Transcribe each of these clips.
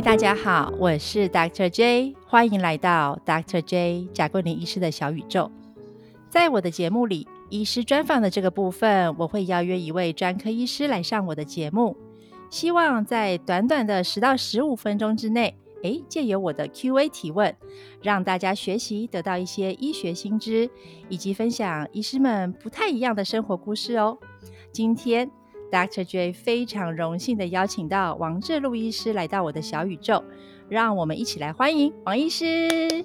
大家好，我是 Dr. J，欢迎来到 Dr. J 贾桂林医师的小宇宙。在我的节目里，医师专访的这个部分，我会邀约一位专科医师来上我的节目，希望在短短的十到十五分钟之内，诶，借由我的 Q&A 提问，让大家学习得到一些医学新知，以及分享医师们不太一样的生活故事哦。今天。Dr. J 非常荣幸的邀请到王志路医师来到我的小宇宙，让我们一起来欢迎王医师。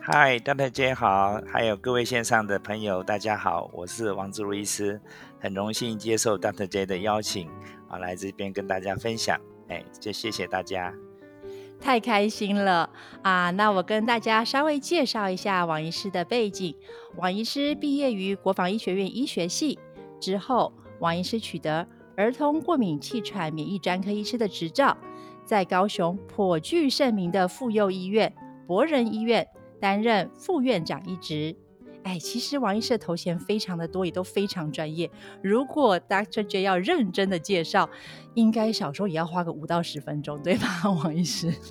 嗨，Dr. J 好，还有各位线上的朋友，大家好，我是王志路医师，很荣幸接受 Dr. J 的邀请啊，来这边跟大家分享。哎，就谢谢大家，太开心了啊！那我跟大家稍微介绍一下王医师的背景。王医师毕业于国防医学院医学系之后。王医师取得儿童过敏气喘免疫专科医师的执照，在高雄颇具盛名的妇幼医院博仁医院担任副院长一职。哎，其实王医师的头衔非常的多，也都非常专业。如果 Dr. J 要认真的介绍，应该少说也要花个五到十分钟，对吧，王医师？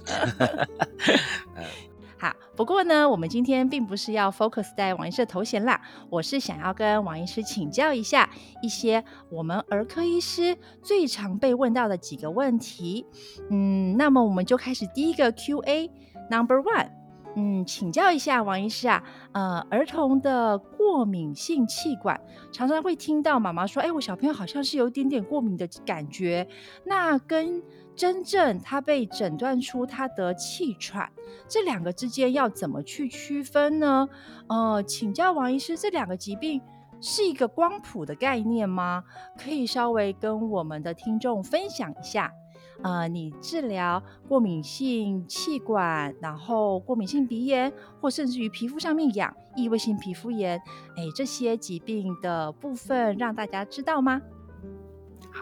好，不过呢，我们今天并不是要 focus 在王医师的头衔啦，我是想要跟王医师请教一下一些我们儿科医师最常被问到的几个问题。嗯，那么我们就开始第一个 Q&A number one。嗯，请教一下王医师啊，呃，儿童的过敏性气管常常会听到妈妈说，哎，我小朋友好像是有一点点过敏的感觉，那跟真正他被诊断出他得气喘，这两个之间要怎么去区分呢？呃，请教王医师，这两个疾病是一个光谱的概念吗？可以稍微跟我们的听众分享一下。呃，你治疗过敏性气管，然后过敏性鼻炎，或甚至于皮肤上面痒、异位性皮肤炎，哎，这些疾病的部分，让大家知道吗？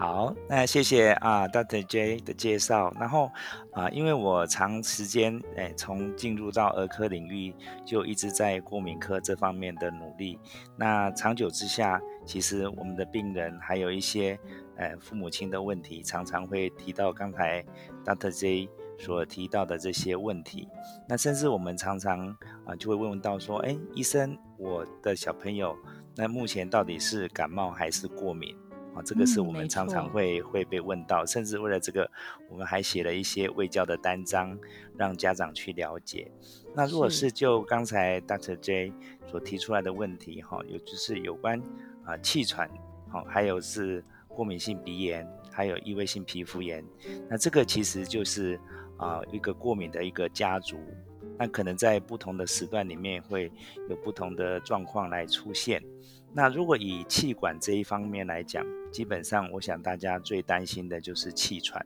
好，那谢谢啊，Dr. J 的介绍。然后啊，因为我长时间诶，从进入到儿科领域，就一直在过敏科这方面的努力。那长久之下，其实我们的病人还有一些呃父母亲的问题，常常会提到刚才 Dr. J 所提到的这些问题。那甚至我们常常啊，就会问到说，哎，医生，我的小朋友那目前到底是感冒还是过敏？啊，这个是我们常常会会被问到，甚至为了这个，我们还写了一些卫教的单章，让家长去了解。那如果是就刚才 Dr. J 所提出来的问题，哈，有就是有关啊气喘，好，还有是过敏性鼻炎，还有异位性皮肤炎，那这个其实就是啊一个过敏的一个家族，那可能在不同的时段里面会有不同的状况来出现。那如果以气管这一方面来讲，基本上我想大家最担心的就是气喘。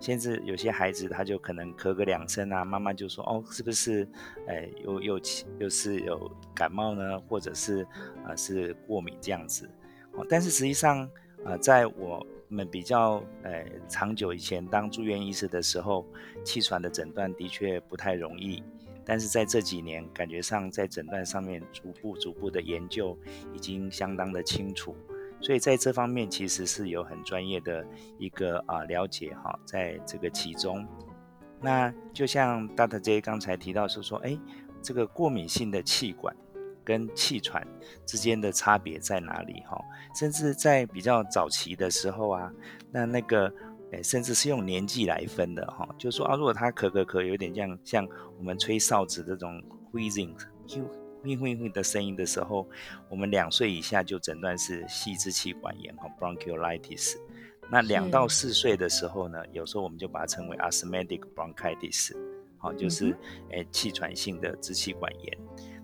甚至有些孩子他就可能咳个两声啊，妈妈就说哦，是不是，呃，又又气又是有感冒呢，或者是啊是过敏这样子。哦，但是实际上啊，在我们比较呃长久以前当住院医师的时候，气喘的诊断的确不太容易。但是在这几年，感觉上在诊断上面逐步逐步的研究已经相当的清楚，所以在这方面其实是有很专业的一个啊了解哈，在这个其中，那就像 Dr. J 刚才提到是说，哎，这个过敏性的气管跟气喘之间的差别在哪里哈？甚至在比较早期的时候啊，那那个。哎，甚至是用年纪来分的哈，就是说啊，如果他咳咳咳，有点像像我们吹哨子这种 wheezing、呼呼呼的声音的时候，我们两岁以下就诊断是细支气管炎哈 （bronchiolitis）。那两到四岁的时候呢，有时候我们就把它称为 asthmatic bronchitis，好，就是哎气喘性的支气管炎。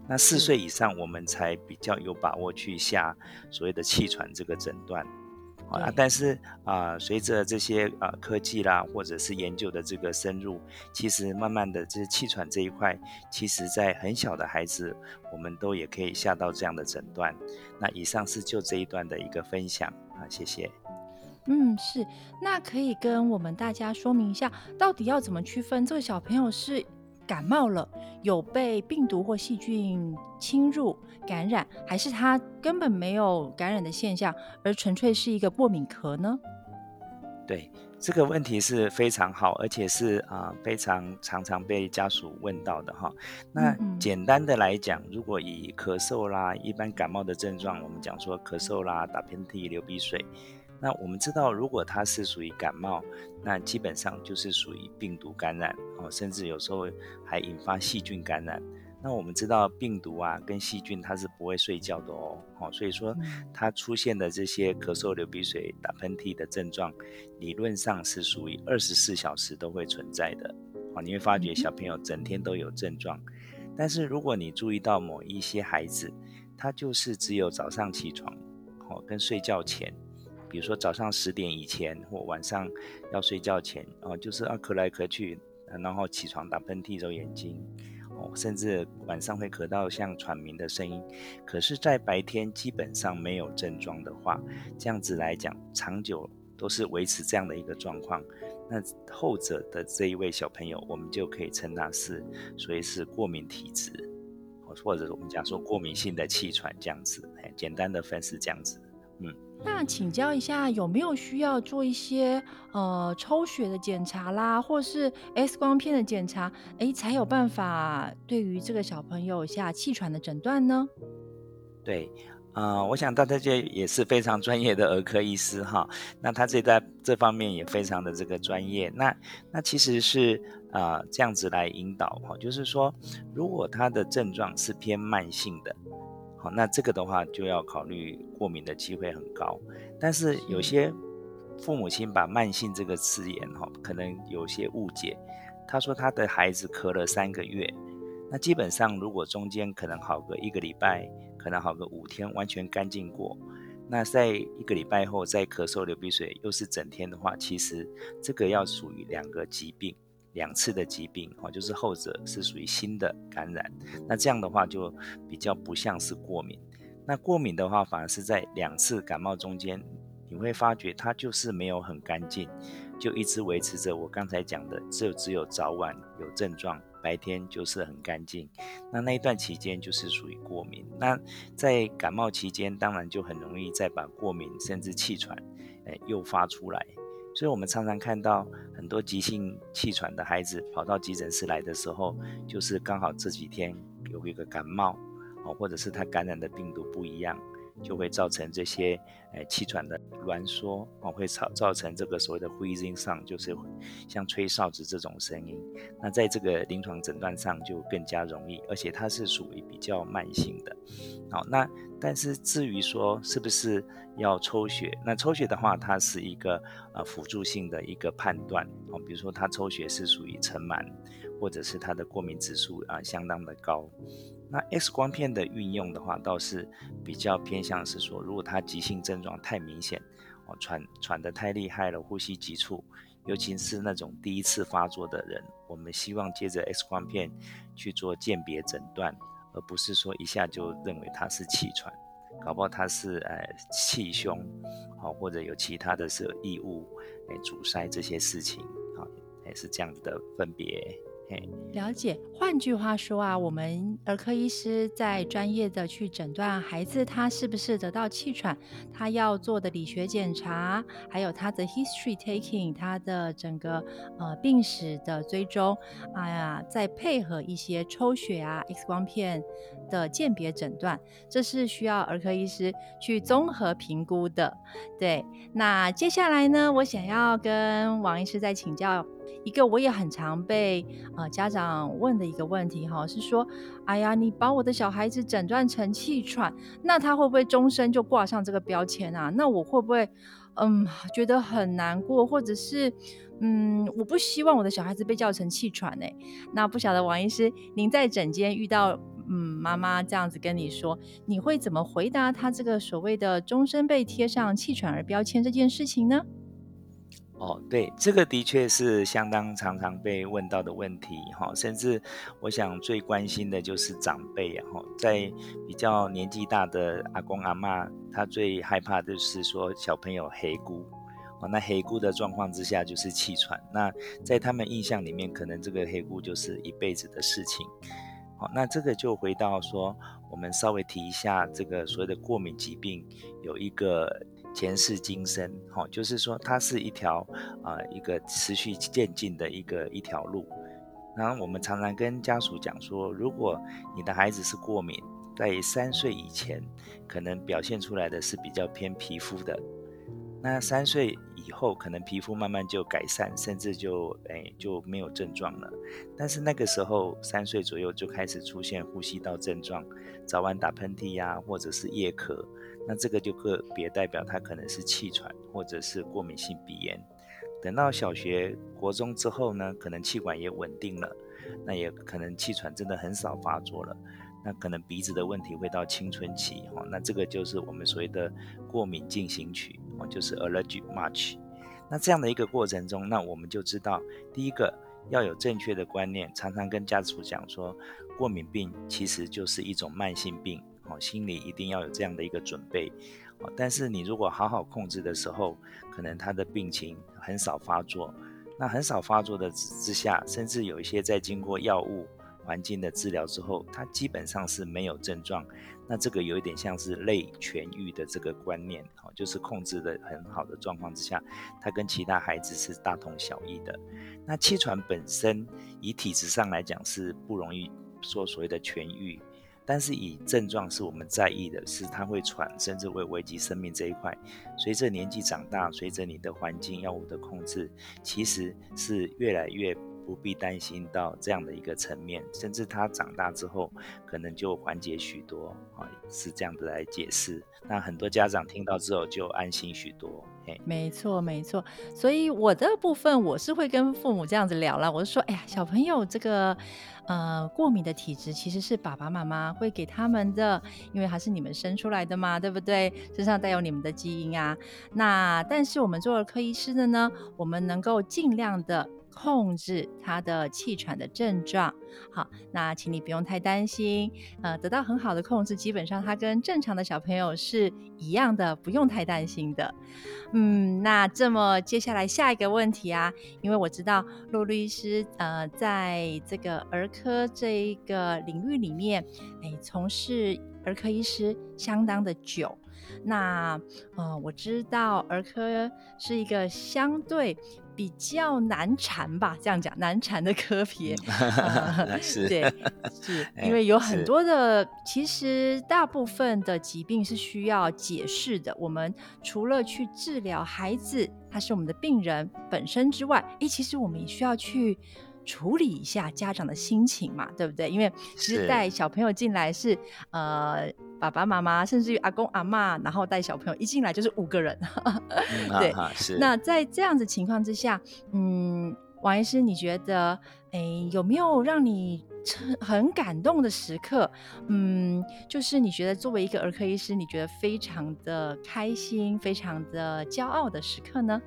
那四岁以上，我们才比较有把握去下所谓的气喘这个诊断。啊，但是啊，随着这些啊科技啦，或者是研究的这个深入，其实慢慢的，这气喘这一块，其实在很小的孩子，我们都也可以下到这样的诊断。那以上是就这一段的一个分享啊，谢谢。嗯，是，那可以跟我们大家说明一下，到底要怎么区分这个小朋友是？感冒了，有被病毒或细菌侵入感染，还是他根本没有感染的现象，而纯粹是一个过敏咳呢？对这个问题是非常好，而且是啊非常常常被家属问到的哈。那简单的来讲，如果以咳嗽啦、一般感冒的症状，我们讲说咳嗽啦、打喷嚏、流鼻水，那我们知道，如果它是属于感冒，那基本上就是属于病毒感染哦，甚至有时候还引发细菌感染。那我们知道病毒啊跟细菌它是不会睡觉的哦，哦，所以说它出现的这些咳嗽、流鼻水、打喷嚏的症状，理论上是属于二十四小时都会存在的，哦，你会发觉小朋友整天都有。症状，但是如果你注意到某一些孩子，他就是只有早上起床，哦，跟睡觉前，比如说早上十点以前或晚上要睡觉前，哦，就是啊咳来咳去，然后起床打喷嚏揉眼睛哦。甚至晚上会咳到像喘鸣的声音，可是，在白天基本上没有症状的话，这样子来讲，长久都是维持这样的一个状况。那后者的这一位小朋友，我们就可以称他是，所以是过敏体质，或者我们讲说过敏性的气喘这样子。简单的分是这样子，嗯。那请教一下，有没有需要做一些呃抽血的检查啦，或是 X 光片的检查，哎，才有办法对于这个小朋友下气喘的诊断呢？对，呃，我想大家这也是非常专业的儿科医师哈，那他这在这方面也非常的这个专业。那那其实是啊这样子来引导哈，就是说如果他的症状是偏慢性的。好，那这个的话就要考虑过敏的机会很高，但是有些父母亲把慢性这个字眼哈，可能有些误解。他说他的孩子咳了三个月，那基本上如果中间可能好个一个礼拜，可能好个五天，完全干净过，那在一个礼拜后再咳嗽流鼻水又是整天的话，其实这个要属于两个疾病。两次的疾病哦，就是后者是属于新的感染，那这样的话就比较不像是过敏。那过敏的话，反而是在两次感冒中间，你会发觉它就是没有很干净，就一直维持着我刚才讲的，只有只有早晚有症状，白天就是很干净。那那一段期间就是属于过敏。那在感冒期间，当然就很容易再把过敏甚至气喘，诶诱发出来。所以，我们常常看到很多急性气喘的孩子跑到急诊室来的时候，就是刚好这几天有一个感冒，哦，或者是他感染的病毒不一样。就会造成这些诶气喘的挛缩哦，会造造成这个所谓的 wheezing sound，就是像吹哨子这种声音。那在这个临床诊断上就更加容易，而且它是属于比较慢性的。好，那但是至于说是不是要抽血，那抽血的话，它是一个呃辅助性的一个判断哦，比如说他抽血是属于尘螨，或者是他的过敏指数啊相当的高。那 X 光片的运用的话，倒是比较偏向是说，如果他急性症状太明显，哦，喘喘得太厉害了，呼吸急促，尤其是那种第一次发作的人，我们希望借着 X 光片去做鉴别诊断，而不是说一下就认为他是气喘，搞不好他是呃气胸，好或者有其他的是异物哎阻塞这些事情，好，也是这样子的分别。了解，换句话说啊，我们儿科医师在专业的去诊断孩子他是不是得到气喘，他要做的理学检查，还有他的 history taking，他的整个呃病史的追踪，哎呀，再配合一些抽血啊、X 光片的鉴别诊断，这是需要儿科医师去综合评估的。对，那接下来呢，我想要跟王医师再请教。一个我也很常被呃家长问的一个问题哈，是说，哎呀，你把我的小孩子诊断成气喘，那他会不会终身就挂上这个标签啊？那我会不会嗯觉得很难过，或者是嗯我不希望我的小孩子被叫成气喘呢？那不晓得王医师，您在诊间遇到嗯妈妈这样子跟你说，你会怎么回答他这个所谓的终身被贴上气喘儿标签这件事情呢？哦，对，这个的确是相当常常被问到的问题，哈，甚至我想最关心的就是长辈啊，哈，在比较年纪大的阿公阿妈，他最害怕就是说小朋友黑姑，哦，那黑姑的状况之下就是气喘，那在他们印象里面，可能这个黑姑就是一辈子的事情，好，那这个就回到说，我们稍微提一下这个所谓的过敏疾病有一个。前世今生，哈，就是说它是一条啊一个持续渐进的一个一条路。然后我们常常跟家属讲说，如果你的孩子是过敏，在三岁以前，可能表现出来的是比较偏皮肤的。那三岁以后，可能皮肤慢慢就改善，甚至就诶就没有症状了。但是那个时候，三岁左右就开始出现呼吸道症状，早晚打喷嚏呀，或者是夜咳。那这个就个别代表他可能是气喘，或者是过敏性鼻炎。等到小学、国中之后呢，可能气管也稳定了，那也可能气喘真的很少发作了。那可能鼻子的问题会到青春期哈，那这个就是我们所谓的过敏进行曲哦，就是 allergic march。那这样的一个过程中，那我们就知道，第一个要有正确的观念，常常跟家属讲说，过敏病其实就是一种慢性病哦，心里一定要有这样的一个准备哦。但是你如果好好控制的时候，可能他的病情很少发作，那很少发作的之下，甚至有一些在经过药物。环境的治疗之后，他基本上是没有症状。那这个有一点像是类痊愈的这个观念，哦，就是控制的很好的状况之下，他跟其他孩子是大同小异的。那气喘本身以体质上来讲是不容易说所谓的痊愈，但是以症状是我们在意的，是他会喘，甚至会危及生命这一块。随着年纪长大，随着你的环境药物的控制，其实是越来越。不必担心到这样的一个层面，甚至他长大之后可能就缓解许多啊，是这样子来解释。那很多家长听到之后就安心许多。没错，没错。所以我的部分我是会跟父母这样子聊了，我是说，哎呀，小朋友这个呃过敏的体质其实是爸爸妈妈会给他们的，因为还是你们生出来的嘛，对不对？身上带有你们的基因啊。那但是我们做儿科医师的呢，我们能够尽量的。控制他的气喘的症状，好，那请你不用太担心，呃，得到很好的控制，基本上他跟正常的小朋友是一样的，不用太担心的。嗯，那这么接下来下一个问题啊，因为我知道陆律师呃，在这个儿科这一个领域里面，哎，从事儿科医师相当的久，那呃，我知道儿科是一个相对。比较难缠吧，这样讲难缠的科别，是，对，是 因为有很多的，其实大部分的疾病是需要解释的。我们除了去治疗孩子，他是我们的病人本身之外，哎，其实我们也需要去。处理一下家长的心情嘛，对不对？因为其实带小朋友进来是呃爸爸妈妈，甚至于阿公阿妈，然后带小朋友一进来就是五个人，对，是。那在这样子情况之下，嗯，王医师，你觉得哎有没有让你很感动的时刻？嗯，就是你觉得作为一个儿科医师，你觉得非常的开心、非常的骄傲的时刻呢？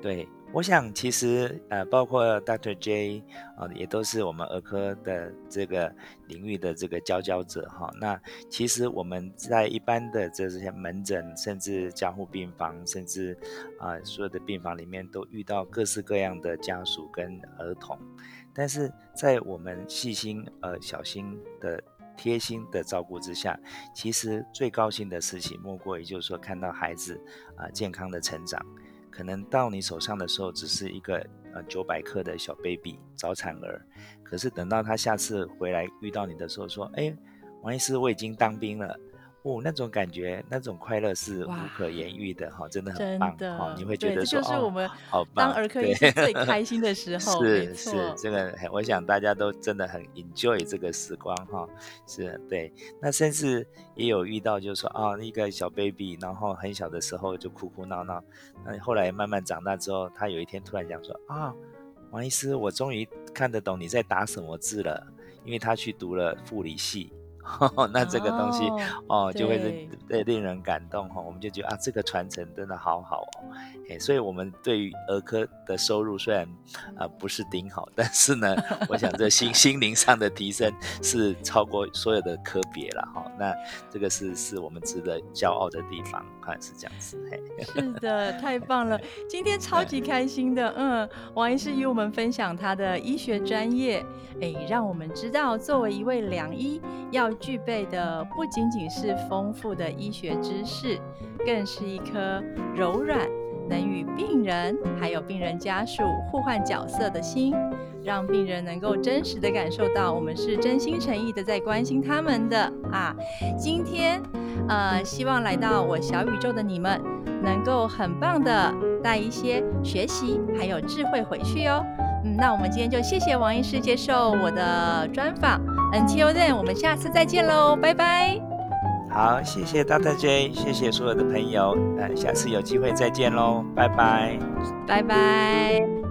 对。我想，其实呃，包括 Dr. J 啊，也都是我们儿科的这个领域的这个佼佼者哈。那其实我们在一般的这些门诊，甚至加护病房，甚至啊所有的病房里面，都遇到各式各样的家属跟儿童。但是在我们细心呃小心的贴心的照顾之下，其实最高兴的事情，莫过于就是说看到孩子啊健康的成长。可能到你手上的时候，只是一个呃九百克的小 baby 早产儿，可是等到他下次回来遇到你的时候，说：“哎，王医师，我已经当兵了。”哦，那种感觉，那种快乐是无可言喻的哈，真的很棒哈。你会觉得说，哦，好棒，当儿科医生最 开心的时候。是是，这个我想大家都真的很 enjoy 这个时光哈。是，对。那甚至也有遇到，就是说啊，一个小 baby，然后很小的时候就哭哭闹闹，那后来慢慢长大之后，他有一天突然讲说啊，王医师，我终于看得懂你在打什么字了，因为他去读了护理系。那这个东西哦，就会是对令人感动哈。我们就觉得啊，这个传承真的好好哦。哎，所以我们对于儿科的收入虽然啊不是顶好，但是呢，我想这心 心灵上的提升是超过所有的科别了哈。那这个是是我们值得骄傲的地方，看是这样子。嘿是的，太 棒了，今天超级开心的。嗯，王医师与我们分享他的医学专业，哎，让我们知道作为一位良医要。具备的不仅仅是丰富的医学知识，更是一颗柔软。能与病人还有病人家属互换角色的心，让病人能够真实的感受到我们是真心诚意的在关心他们的啊。今天，呃，希望来到我小宇宙的你们，能够很棒的带一些学习还有智慧回去哦。嗯，那我们今天就谢谢王医师接受我的专访。Until then，我们下次再见喽，拜拜。好，谢谢大特 J，谢谢所有的朋友，嗯，下次有机会再见喽，拜拜，拜拜。